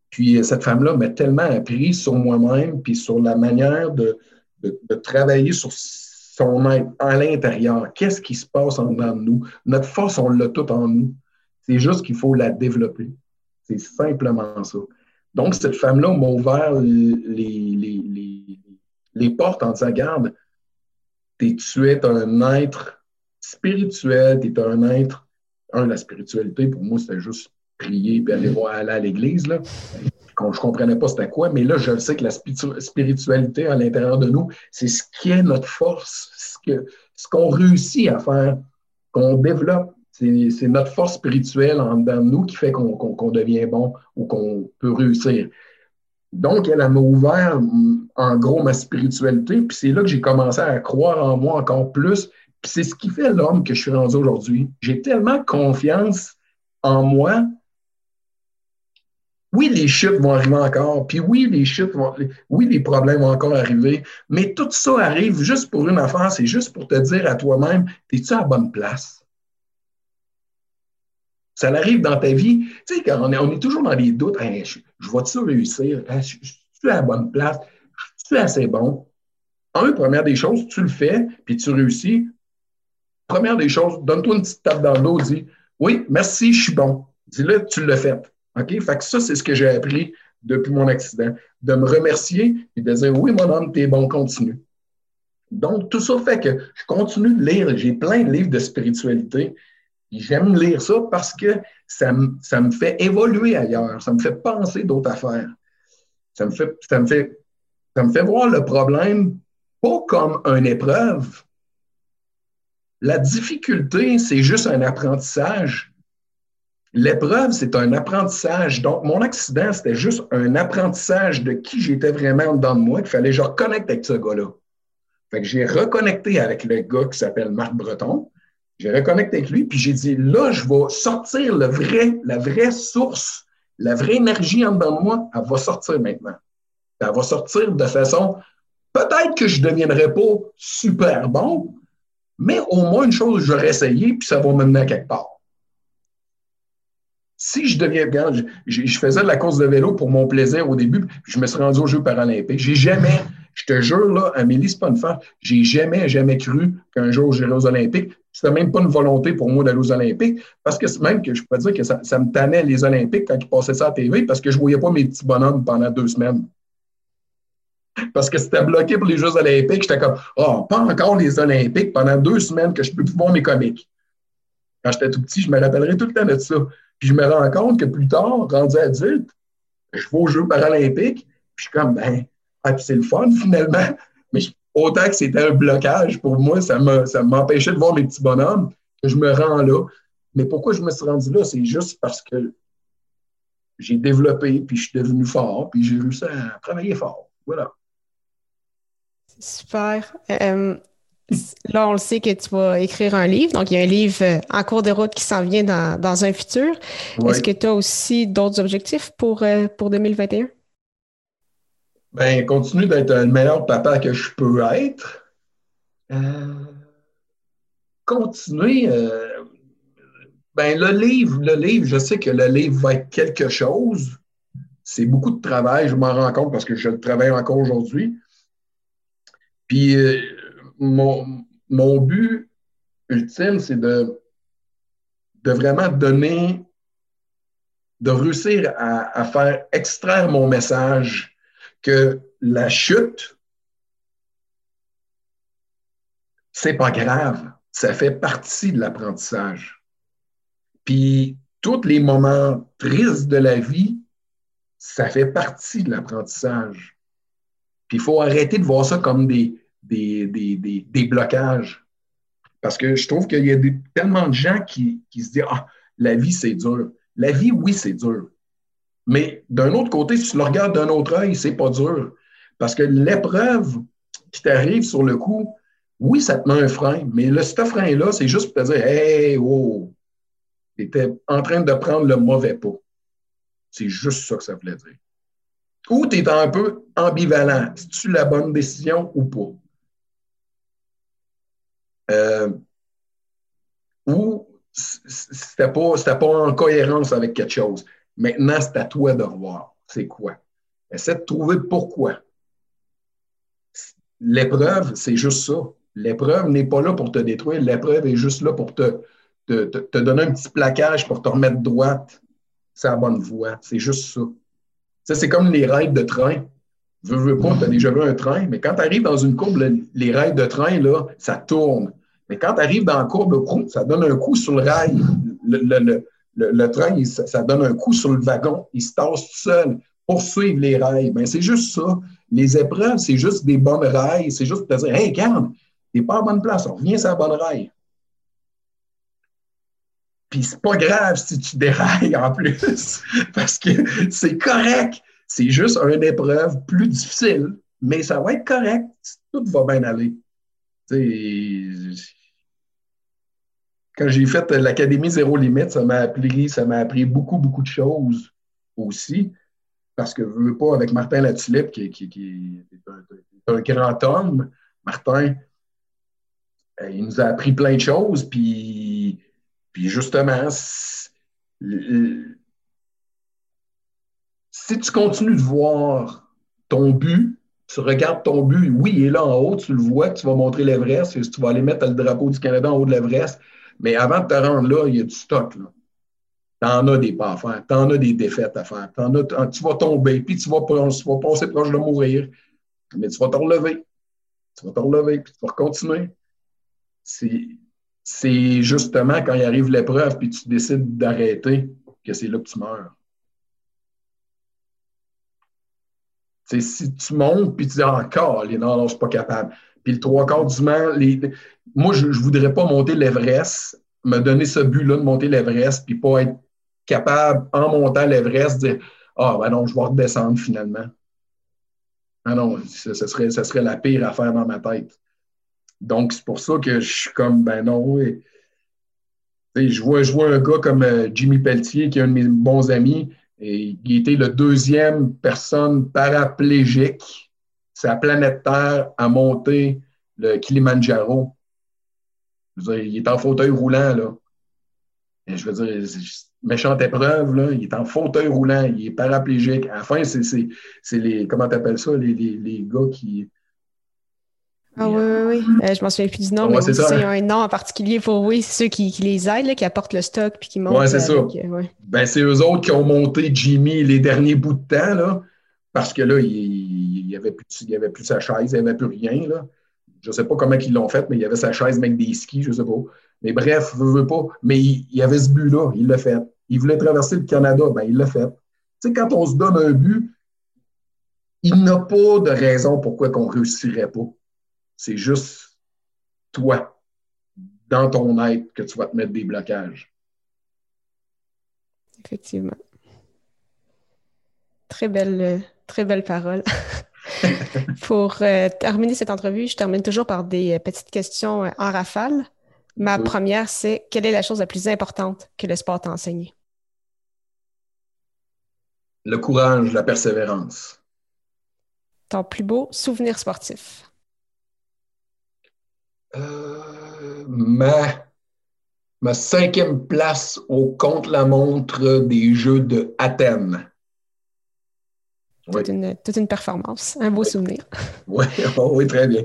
Puis euh, cette femme-là m'a tellement appris sur moi-même, puis sur la manière de, travailler sur son être à l'intérieur. Qu'est-ce qui se passe en dedans de nous? Notre force, on l'a tout en nous. C'est juste qu'il faut la développer. C'est simplement ça. Donc, cette femme-là m'a ouvert les, les, portes en disant, garde, tu es un être spirituel, tu es un être. Un, la spiritualité, pour moi, c'était juste prier et aller voir aller à l'église. Là. je ne comprenais pas c'était quoi, mais là, je sais que la spiritualité à l'intérieur de nous, c'est ce qui est notre force, ce qu'on ce qu'on réussit à faire, qu'on développe. C'est notre force spirituelle en dedans de nous qui fait qu'on devient bon ou qu'on peut réussir. Donc, elle m'a ouvert en gros ma spiritualité, puis c'est là que j'ai commencé à croire en moi encore plus, c'est ce qui fait l'homme que je suis rendu aujourd'hui. J'ai tellement confiance en moi. Oui, les chutes vont arriver encore, puis oui, les chutes vont, oui, les problèmes vont encore arriver, mais tout ça arrive juste pour une affaire, c'est juste pour te dire à toi-même, es-tu à la bonne place? Ça arrive dans ta vie. Tu sais, quand on est, on est toujours dans les doutes, je, je vais-tu réussir? je, suis à la bonne place? Je suis assez bon? Un, première des choses, tu le fais, puis tu réussis. Première des choses, donne-toi une petite tape dans le dos, dis Oui, merci, je suis bon. Dis-le, tu l'as fait. OK? Fait que ça, c'est ce que j'ai appris depuis mon accident. De me remercier et de dire Oui, mon homme, t'es bon, continue. Donc, tout ça fait que je continue de lire. J'ai plein de livres de spiritualité. J'aime lire ça parce que ça me, ça me fait évoluer ailleurs, ça me fait penser d'autres affaires. Ça me fait, ça me fait, ça me fait voir le problème pas comme une épreuve. La difficulté, c'est juste un apprentissage. L'épreuve, c'est un apprentissage. Donc, mon accident, c'était juste un apprentissage de qui j'étais vraiment dans moi, qu'il fallait que je reconnecte avec ce gars-là. Fait que j'ai reconnecté avec le gars qui s'appelle Marc Breton. J'ai reconnecté avec lui, puis j'ai dit, là, je vais sortir le vrai, la vraie source, la vraie énergie en dedans de moi, elle va sortir maintenant. Elle va sortir de façon, peut-être que je ne deviendrai pas super bon, mais au moins une chose, j'aurais essayé, puis ça va me mener à quelque part. Si je deviens, regarde, je, faisais de la course de vélo pour mon plaisir au début, puis je me suis rendu aux Jeux paralympiques. J'ai jamais, je te jure, là, Amélie, c'est pas une femme, j'ai jamais, jamais cru qu'un jour j'irai aux Olympiques. C'était même pas une volonté pour moi d'aller aux Olympiques, parce que même que je peux dire que ça, ça, me tannait les Olympiques quand ils passaient ça à la TV, parce que je voyais pas mes petits bonhommes pendant deux semaines. Parce que c'était bloqué pour les Jeux Olympiques. J'étais comme, oh, pas encore les Olympiques pendant deux semaines que je peux plus voir mes comiques. Quand j'étais tout petit, je me rappellerai tout le temps de ça. Puis je me rends compte que plus tard, rendu adulte, je vais aux Jeux paralympiques, puis je suis comme, ben, ah, c'est le fun finalement. Mais autant que c'était un blocage pour moi, ça m'empêchait de voir mes petits bonhommes, que je me rends là. Mais pourquoi je me suis rendu là? C'est juste parce que j'ai développé, puis je suis devenu fort, puis j'ai réussi à travailler fort. Voilà. Super. Euh, là, on le sait que tu vas écrire un livre. Donc, il y a un livre euh, en cours de route qui s'en vient dans, un futur. Est-ce que tu as aussi d'autres objectifs pour, euh, pour 2021? Ben, continue d'être le meilleur papa que je peux être. Euh, continuer. Euh, ben, le livre, le livre, je sais que le livre va être quelque chose. C'est beaucoup de travail, je m'en rends compte parce que je le travaille encore aujourd'hui. Puis, euh, mon, but ultime, c'est de, de vraiment donner, de réussir à, à faire extraire mon message que la chute, c'est pas grave. Ça fait partie de l'apprentissage. Puis, tous les moments tristes de la vie, ça fait partie de l'apprentissage. Puis, il faut arrêter de voir ça comme des, des, des, blocages. Parce que je trouve qu'il y a tellement de gens qui, qui se disent Ah, la vie, c'est dur. La vie, oui, c'est dur. Mais d'un autre côté, si tu le regardes d'un autre œil, c'est pas dur. Parce que l'épreuve qui t'arrive sur le coup, oui, ça te met un frein, mais le, ce frein-là, c'est juste pour te dire Hey, oh, tu étais en train de prendre le mauvais pas. C'est juste ça que ça voulait dire. Ou tu es un peu ambivalent. Si tu la bonne décision ou pas? Euh, ou c'était pas, pas en cohérence avec quelque chose. Maintenant, c'est à toi de revoir. C'est quoi? Essaie de trouver pourquoi. L'épreuve, c'est juste ça. L'épreuve n'est pas là pour te détruire. L'épreuve est juste là pour te, te, te, donner un petit plaquage pour te remettre droite. C'est la bonne voie. C'est juste ça. Ça, c'est comme les rails de train. Veux, veux pas, tu as déjà vu un train, mais quand tu arrives dans une courbe, les rails de train, là, ça tourne. Mais quand tu arrives dans la courbe, ça donne un coup sur le rail. le, le, train, ça, donne un coup sur le wagon, il se tasse tout seul pour suivre les rails. Ben, c'est juste ça. Les épreuves, c'est juste des bonnes rails. C'est juste pour te dire, hey, regarde, t'es pas en bonne place, on revient sur la bonne rail. Puis c'est pas grave si tu dérailles en plus, parce que c'est correct. C'est juste une épreuve plus difficile, mais ça va être correct. Tout va bien aller. quand j'ai fait l'Académie Zéro Limite, ça m'a appris, ça m'a appris beaucoup, beaucoup de choses aussi. Parce que je veux pas, avec Martin Latulippe, qui, est un, grand homme, Martin, euh, il nous a appris plein de choses. Puis, puis justement, si tu continues de voir ton but, tu regardes ton but, oui, il est là en haut, tu le vois, tu vas montrer l'Everest, tu vas aller mettre le drapeau du Canada en haut de l'Everest, mais avant de te rendre là, il y a du stock. Tu en as des pas à faire, tu en as des défaites à faire, tu vas tomber, puis tu vas, tu vas passer proche de mourir, mais tu vas te relever. Tu vas te relever, puis tu vas continuer. C'est justement quand il arrive l'épreuve, puis tu décides d'arrêter, que c'est là que tu meurs. Si tu montes puis tu dis encore, les non, non, je suis pas capable. Puis le trois quarts du temps, les... moi, je ne voudrais pas monter l'Everest, me donner ce but-là de monter l'Everest, puis pas être capable, en montant l'Everest, de dire Ah, ben non, je vais redescendre finalement. Ah non, ce serait, serait la pire affaire dans ma tête. Donc, c'est pour ça que je suis comme, ben non, Je vois, je vois un gars comme euh, Jimmy Pelletier, qui est un de mes bons amis, il était le deuxième personne paraplégique la planète Terre à monter le Kilimanjaro. Je veux dire, il est en fauteuil roulant, là. Je veux dire, méchante épreuve, là. Il est en fauteuil roulant, il est paraplégique. À la fin, c'est les, comment t'appelles ça, les, les, les, gars qui, ah oui, oui, oui. Euh, je m'en souviens plus du nom, mais c'est un nom en particulier pour oui, c'est ceux qui, qui, les aident, qui apportent le stock puis qui montent. Oui, c'est ça. Euh, ben, c'est eux autres qui ont monté Jimmy les derniers bouts de temps, là, parce que là, il n'y avait, plus, avait plus sa chaise, il n'y avait plus rien. Là. Je ne sais pas comment ils l'ont fait, mais il y avait sa chaise avec des skis, je ne sais pas. Mais bref, je veux pas. Mais il, y avait ce but-là, il l'a fait. Il voulait traverser le Canada, ben, il l'a fait. Tu sais, quand on se donne un but, il n'a pas de raison pourquoi on ne réussirait pas. C'est juste toi, dans ton être, que tu vas te mettre des blocages. Effectivement. Très belle, très belle parole. Pour euh, terminer cette entrevue, je termine toujours par des euh, petites questions euh, en rafale. Ma première, c'est quelle est la chose la plus importante que le sport t'a enseigné? Le courage, la persévérance. Ton plus beau souvenir sportif? Euh, ma, ma cinquième place au contre-la-montre des Jeux de Athènes. Toute, une, toute une performance, un beau souvenir. Oui, oh oui, très bien.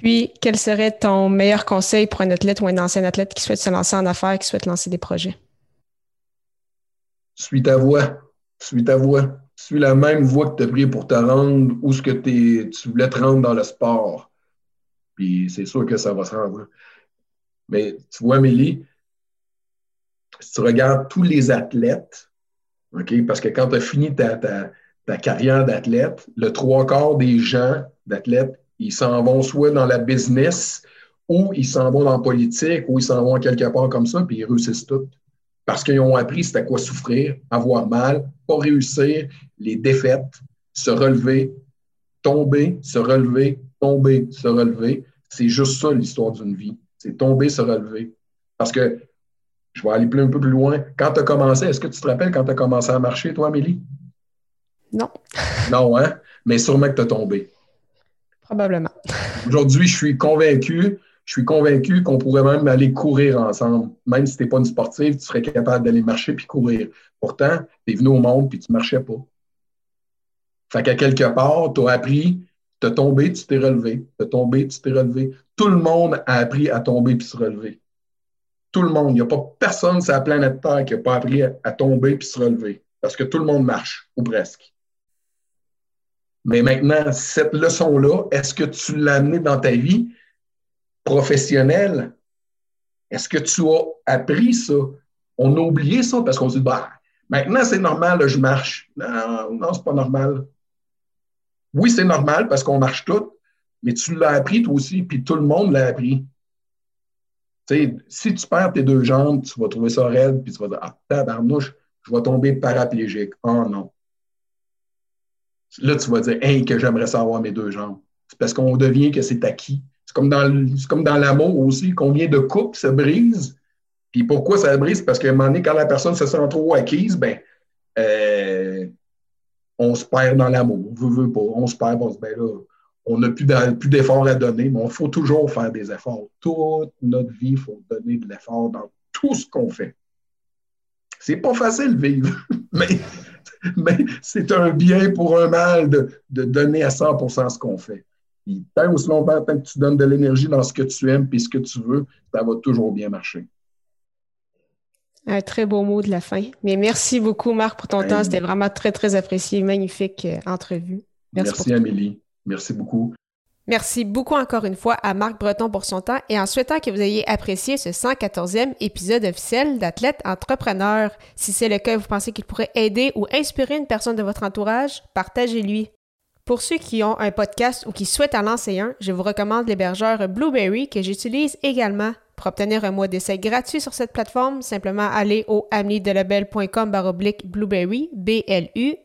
Puis, quel serait ton meilleur conseil pour un athlète ou un ancien athlète qui souhaite se lancer en affaires, qui souhaite lancer des projets? Suis ta voix. Suis ta voix. Suis la même voie que tu as pris pour te rendre où ce que tu voulais te rendre dans le sport. Puis c'est sûr que ça va se rendre. Mais tu vois, Amélie, si tu regardes tous les athlètes, OK, parce que quand tu as fini ta, ta, carrière d'athlète, le trois quarts des gens d'athlètes, ils s'en vont soit dans la business ou ils s'en vont dans la politique ou ils s'en vont quelque part comme ça, puis ils réussissent tout. Parce qu'ils ont appris c'était quoi souffrir, avoir mal, pas réussir, les défaites, se relever, tomber, se relever, tomber, se relever. C'est juste ça l'histoire d'une vie. C'est tomber, se relever. Parce que, je vais aller un peu plus loin. Quand tu as commencé, est-ce que tu te rappelles quand tu as commencé à marcher, toi, Amélie? Non. non, hein? Mais sûrement que tu as tombé. Probablement. Aujourd'hui, je suis convaincu, je suis convaincu qu'on pourrait même aller courir ensemble. Même si tu n'es pas une sportive, tu serais capable d'aller marcher puis courir. Pourtant, tu es venu au monde puis tu ne marchais pas. Fait qu'à quelque part, tu as appris, tombé, tu t'es relevé. Tombé, tu t'es relevé. Tout le monde a appris à tomber puis se relever. Tout le monde. Il n'y a pas personne sur la planète Terre qui n'a pas appris à, tomber puis se relever. Parce que tout le monde marche, ou presque. Mais maintenant, cette leçon-là, est-ce que tu l'as amenée dans ta vie professionnelle? Est-ce que tu as appris ça? On a oublié ça parce qu'on se dit, bah, maintenant c'est normal, je marche. Non, non, c'est pas normal. Oui, c'est normal parce qu'on marche tout, mais tu l'as appris toi aussi, puis tout le monde l'a appris. sais, si tu perds tes deux jambes, tu vas trouver ça raide, puis tu vas dire Ah, tabarnouche, je vais tomber paraplégique. Oh non. Là, tu vas dire Hey, que j'aimerais savoir mes deux jambes. C'est parce qu'on devient que c'est acquis. C'est comme dans, comme dans l'amour aussi. Combien de couples se brisent? Puis pourquoi ça brise? Parce qu'à un moment donné, quand la personne se sent trop acquise, ben, euh, on se perd dans l'amour. On veut, veut pas. On se perd, on se ben là, on n'a plus d'efforts à donner, mais il faut toujours faire des efforts. Toute notre vie, il faut donner de l'effort dans tout ce qu'on fait. C'est pas facile vivre, mais, c'est un bien pour un mal de, donner à 100% ce qu'on fait. tant aussi longtemps que tu donnes de l'énergie dans ce que tu aimes et ce que tu veux, ça va toujours bien marcher. Un très beau mot de la fin. Mais merci beaucoup, Marc, pour ton temps. C'était vraiment très, très apprécié. Magnifique euh, entrevue. Merci Amélie. Merci beaucoup. Merci beaucoup encore une fois à Marc Breton pour son temps et en souhaitant que vous ayez apprécié ce 114e épisode officiel d'Athlète Entrepreneur. Si c'est le cas, vous pensez qu'il pourrait aider ou inspirer une personne de votre entourage, partagez-lui. Pour ceux qui ont un podcast ou qui souhaitent en lancer un, je vous recommande l'hébergeur Blueberry que j'utilise également. Pour obtenir un mois d'essai gratuit sur cette plateforme, simplement allez au amnidelabel.com baroblique Blueberry, B-L-U-B-R-R-Y.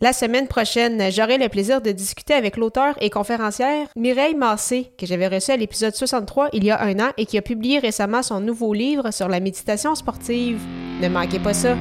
La semaine prochaine, j'aurai le plaisir de discuter avec l'auteur et conférencière Mireille Massé, que j'avais reçu à l'épisode 63 il y a un an et qui a publié récemment son nouveau livre sur la méditation sportive. Ne manquez pas ça!